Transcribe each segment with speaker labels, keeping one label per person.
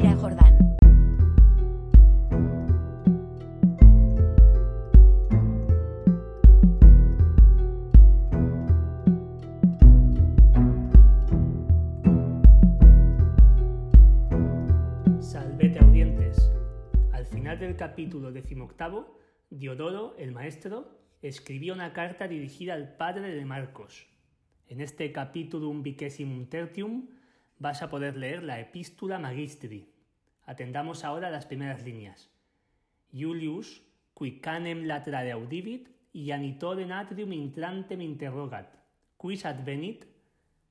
Speaker 1: Mira Jordán.
Speaker 2: Salvete audientes. Al final del capítulo decimoctavo, Diodoro, el maestro, escribió una carta dirigida al padre de Marcos. En este capítulo vicesimum tertium vas a poder leer la epístola magistri. Atendamos ahora las primeras líneas. Julius, qui canem laterale audivit, y anitore atrium intrantem interrogat, quis advenit,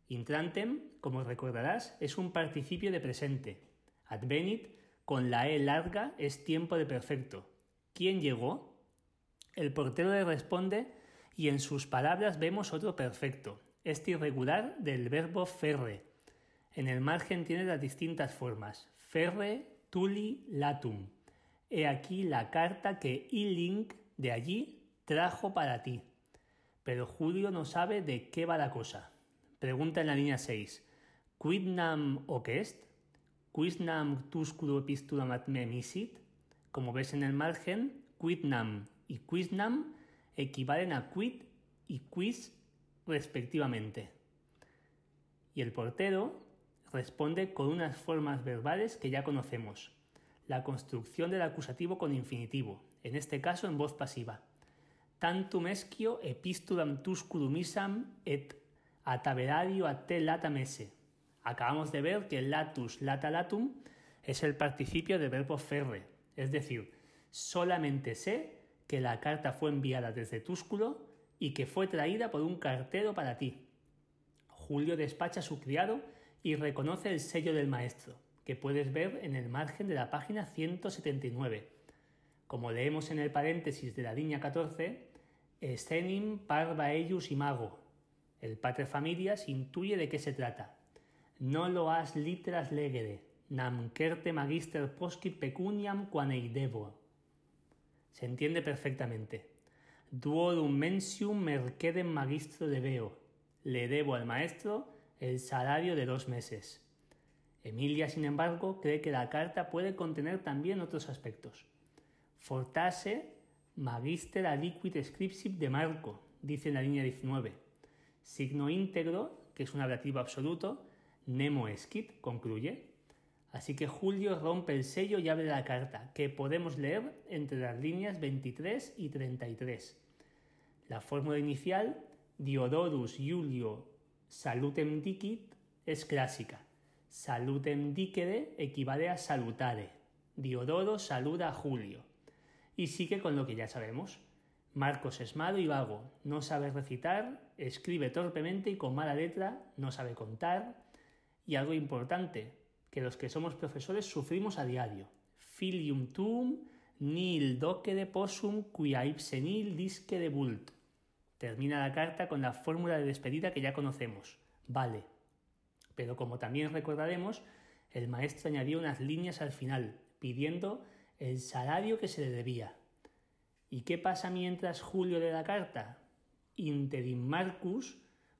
Speaker 2: intrantem, como recordarás, es un participio de presente. Advenit, con la E larga, es tiempo de perfecto. ¿Quién llegó? El portero le responde y en sus palabras vemos otro perfecto, este irregular del verbo ferre. En el margen tiene las distintas formas, ferre, tuli, latum. He aquí la carta que Ilink de allí trajo para ti. Pero Julio no sabe de qué va la cosa. Pregunta en la línea 6. Quidnam est? Quisnam tusculo epistulam ad me misit? Como ves en el margen, quidnam y quisnam equivalen a quid y quis respectivamente. Y el portero responde con unas formas verbales que ya conocemos. La construcción del acusativo con infinitivo, en este caso en voz pasiva tantum esquio epistulam tuscudumisam et ataverario a te latam esse. Acabamos de ver que latus lata latum es el participio del verbo ferre, es decir, solamente sé que la carta fue enviada desde Túsculo y que fue traída por un cartero para ti. Julio despacha a su criado y reconoce el sello del maestro, que puedes ver en el margen de la página 179. Como leemos en el paréntesis de la línea 14, Escenim parva imago. El padre familias intuye de qué se trata. No lo has litras legere, nam certe magister poscit pecuniam quaneidevo. Se entiende perfectamente. Duorum mensium mercedem magistro debeo. Le debo al maestro el salario de dos meses. Emilia, sin embargo, cree que la carta puede contener también otros aspectos. Fortase Magister aliquid scripsit de Marco, dice en la línea 19. Signo íntegro, que es un ablativo absoluto, nemo esquit, concluye. Así que Julio rompe el sello y abre la carta, que podemos leer entre las líneas 23 y 33. La fórmula inicial, Diodorus Julio salutem dicit, es clásica. Salutem dicere equivale a salutare. Diodoro saluda a Julio y sigue con lo que ya sabemos. Marcos es malo y vago, no sabe recitar, escribe torpemente y con mala letra, no sabe contar. Y algo importante, que los que somos profesores sufrimos a diario. Filium tuum nil doque de possum quia ipsenil disque de. Termina la carta con la fórmula de despedida que ya conocemos. Vale. Pero como también recordaremos, el maestro añadió unas líneas al final, pidiendo el salario que se le debía. ¿Y qué pasa mientras Julio le da carta? Interim Marcus,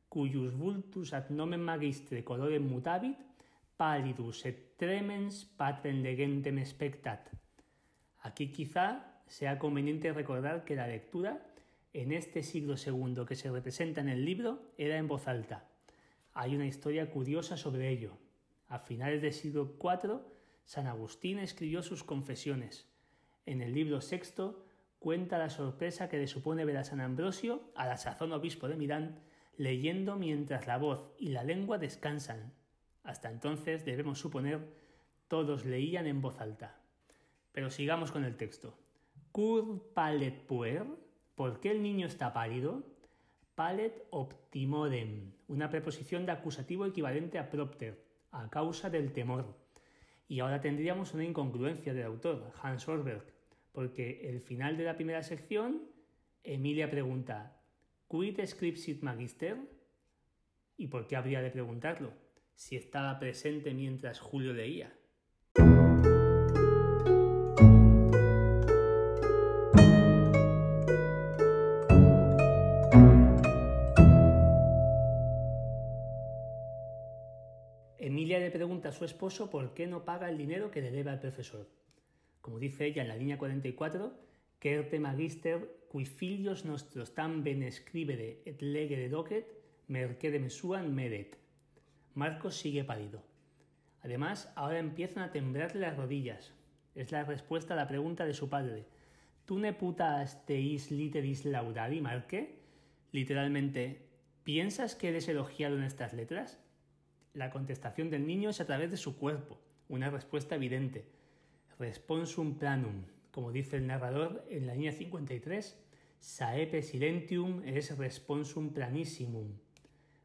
Speaker 2: cuyus vultus ad nomen magistre colorem mutavit, pallidus et tremens patrem legentem spectat. Aquí quizá sea conveniente recordar que la lectura en este siglo II que se representa en el libro era en voz alta. Hay una historia curiosa sobre ello. A finales del siglo IV San Agustín escribió sus confesiones. En el libro sexto cuenta la sorpresa que le supone ver a San Ambrosio, a la sazón obispo de Milán, leyendo mientras la voz y la lengua descansan. Hasta entonces, debemos suponer, todos leían en voz alta. Pero sigamos con el texto. Cur puer, ¿por qué el niño está pálido? Palet optimodem, una preposición de acusativo equivalente a propter, a causa del temor. Y ahora tendríamos una incongruencia del autor, Hans Orberg, porque el final de la primera sección, Emilia pregunta, ¿Quid scripsit magister? ¿Y por qué habría de preguntarlo? Si estaba presente mientras Julio leía. A su esposo por qué no paga el dinero que le debe al profesor. Como dice ella en la línea 44, Querte magister qui filios nostros tan ben escribere et legere docet, mercede mesuan meret. Marcos sigue pálido. Además, ahora empiezan a temblarle las rodillas. Es la respuesta a la pregunta de su padre. ¿Tú ne putas teis literis laudari, Marque? Literalmente, ¿piensas que eres elogiado en estas letras? La contestación del niño es a través de su cuerpo, una respuesta evidente. Responsum planum, como dice el narrador en la línea 53, saepe silentium es responsum planissimum.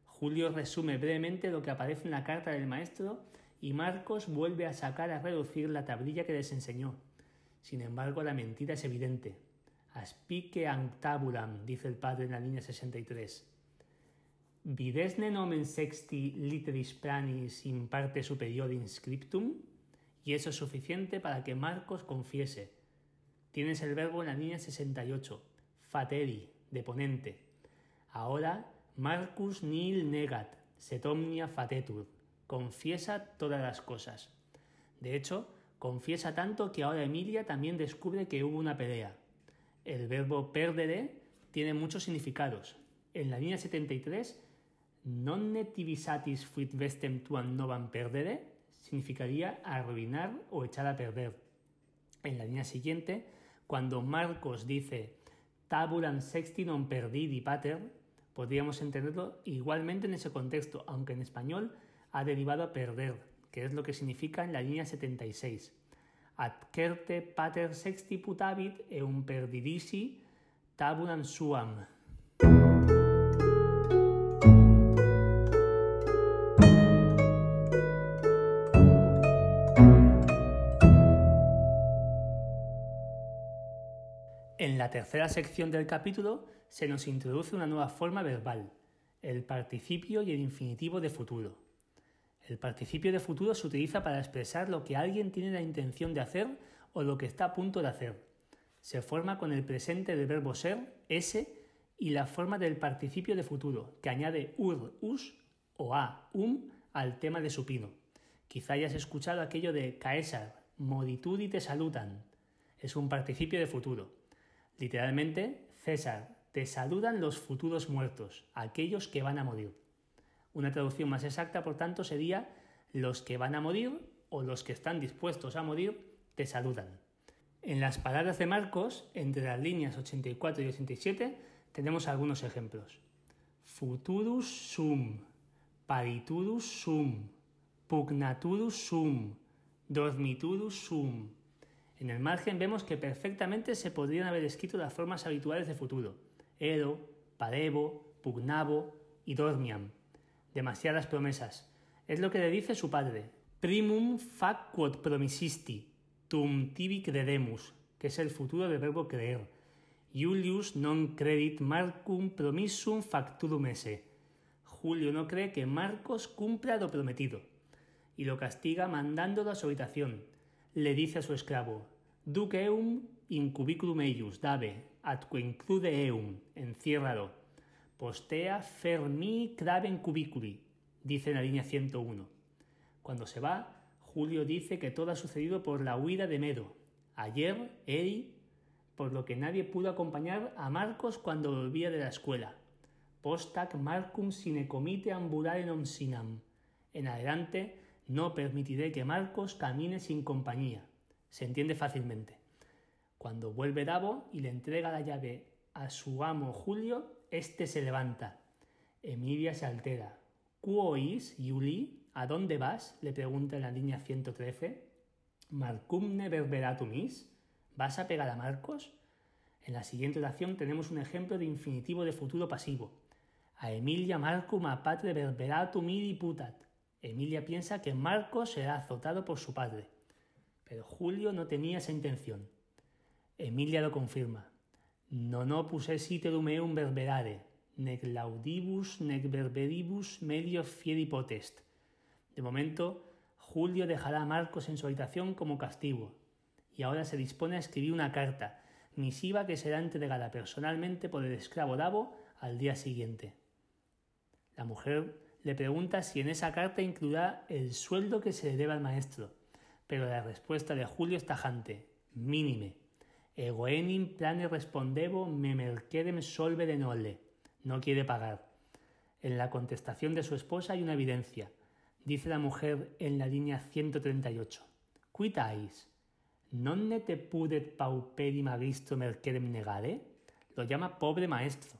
Speaker 2: Julio resume brevemente lo que aparece en la carta del maestro y Marcos vuelve a sacar a reducir la tablilla que les enseñó. Sin embargo, la mentira es evidente. Aspique antabulam, dice el padre en la línea 63. Videsne nomen sexti literis pranis in parte superior inscriptum? Y eso es suficiente para que Marcos confiese. Tienes el verbo en la línea 68, fateri, de ponente. Ahora, Marcus nil negat, setomnia fatetur, confiesa todas las cosas. De hecho, confiesa tanto que ahora Emilia también descubre que hubo una pelea. El verbo perdere tiene muchos significados. En la línea 73, non netivisatis fuit vestem tuam novam perdere significaría arruinar o echar a perder. En la línea siguiente, cuando Marcos dice tabulam sexti non perdidi pater, podríamos entenderlo igualmente en ese contexto, aunque en español ha derivado a perder, que es lo que significa en la línea 76. Adquerte pater sexti putavit e un perdidisi tabulam suam. En la tercera sección del capítulo se nos introduce una nueva forma verbal, el participio y el infinitivo de futuro. El participio de futuro se utiliza para expresar lo que alguien tiene la intención de hacer o lo que está a punto de hacer. Se forma con el presente del verbo ser, ese, y la forma del participio de futuro, que añade ur, us o a, um al tema de supino. Quizá hayas escuchado aquello de Caesar, moditudi te saludan. Es un participio de futuro. Literalmente, César, te saludan los futuros muertos, aquellos que van a morir. Una traducción más exacta, por tanto, sería los que van a morir o los que están dispuestos a morir te saludan. En las palabras de Marcos, entre las líneas 84 y 87, tenemos algunos ejemplos. Futurus sum, pariturus sum, pugnaturus sum, dormiturus sum. En el margen vemos que perfectamente se podrían haber escrito las formas habituales de futuro. Ero, parevo, pugnavo y dormiam demasiadas promesas. Es lo que le dice su padre. Primum fac quod promisisti, tum tibi credemus, que es el futuro del verbo creer. Julius non credit Marcum promissum facturum esse. Julio no cree que Marcos cumpla lo prometido y lo castiga mandándolo a su habitación. Le dice a su esclavo, Duc eum in cubiculum eius, dave, atque include eum, enciérralo postea fermi craven cubiculi, dice en la línea 101. Cuando se va, Julio dice que todo ha sucedido por la huida de Medo. Ayer, Eri, por lo que nadie pudo acompañar a Marcos cuando volvía de la escuela. Postac Marcum sine comite ambulare non sinam. En adelante, no permitiré que Marcos camine sin compañía. Se entiende fácilmente. Cuando vuelve Davo y le entrega la llave a su amo Julio, este se levanta. Emilia se altera. ¿Cuois, Yuli? ¿A dónde vas? le pregunta en la línea 113. Marcumne verberatumis? ¿Vas a pegar a Marcos? En la siguiente oración tenemos un ejemplo de infinitivo de futuro pasivo. A Emilia Marcum a patre verberatum putat. Emilia piensa que Marcos será azotado por su padre. Pero Julio no tenía esa intención. Emilia lo confirma non opus esite meum verberare, nec laudibus, nec verberibus medio fieri potest. De momento, Julio dejará a Marcos en su habitación como castigo, y ahora se dispone a escribir una carta, misiva que será entregada personalmente por el esclavo Davo al día siguiente. La mujer le pregunta si en esa carta incluirá el sueldo que se le debe al maestro, pero la respuesta de Julio es tajante, mínime. Ego enim plane respondevo me merquedem solvere nole. No quiere pagar. En la contestación de su esposa hay una evidencia. Dice la mujer en la línea 138. Quitais. ¿Nonne te pudet pauperi magistro merquedem negare? Lo llama pobre maestro.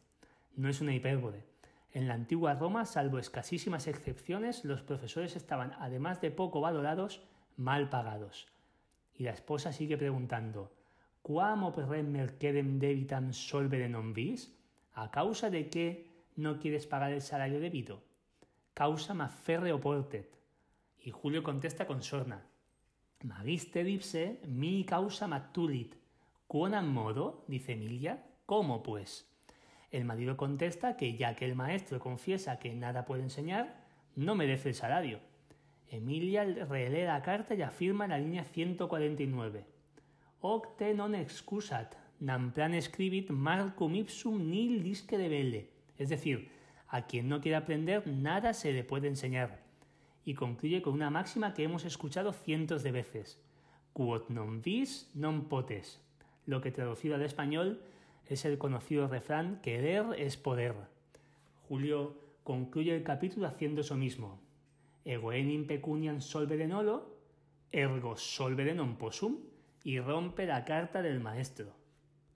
Speaker 2: No es una hipérbole. En la antigua Roma, salvo escasísimas excepciones, los profesores estaban, además de poco valorados, mal pagados. Y la esposa sigue preguntando, «¿Quam operem merquedem debitam solvere non vis? ¿A causa de qué no quieres pagar el salario debido? Causa ma ferreo portet. Y Julio contesta con sorna, Magister ipse mi causa matulit. ¿Quonam modo? dice Emilia. ¿Cómo pues? El marido contesta que ya que el maestro confiesa que nada puede enseñar, no merece el salario. Emilia relee la carta y afirma en la línea 149. Octe non excusat, nam plan scribit marcum ipsum nil disque de vele. Es decir, a quien no quiere aprender nada se le puede enseñar. Y concluye con una máxima que hemos escuchado cientos de veces. Quod non vis, non potes. Lo que traducido al español es el conocido refrán querer es poder. Julio concluye el capítulo haciendo eso mismo. Ego enim pecuniam solvere nolo, ergo solvere non possum, y rompe la carta del maestro.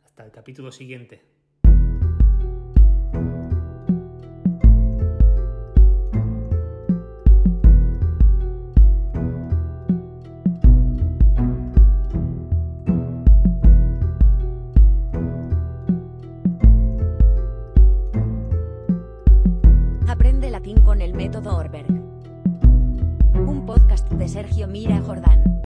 Speaker 2: Hasta el capítulo siguiente.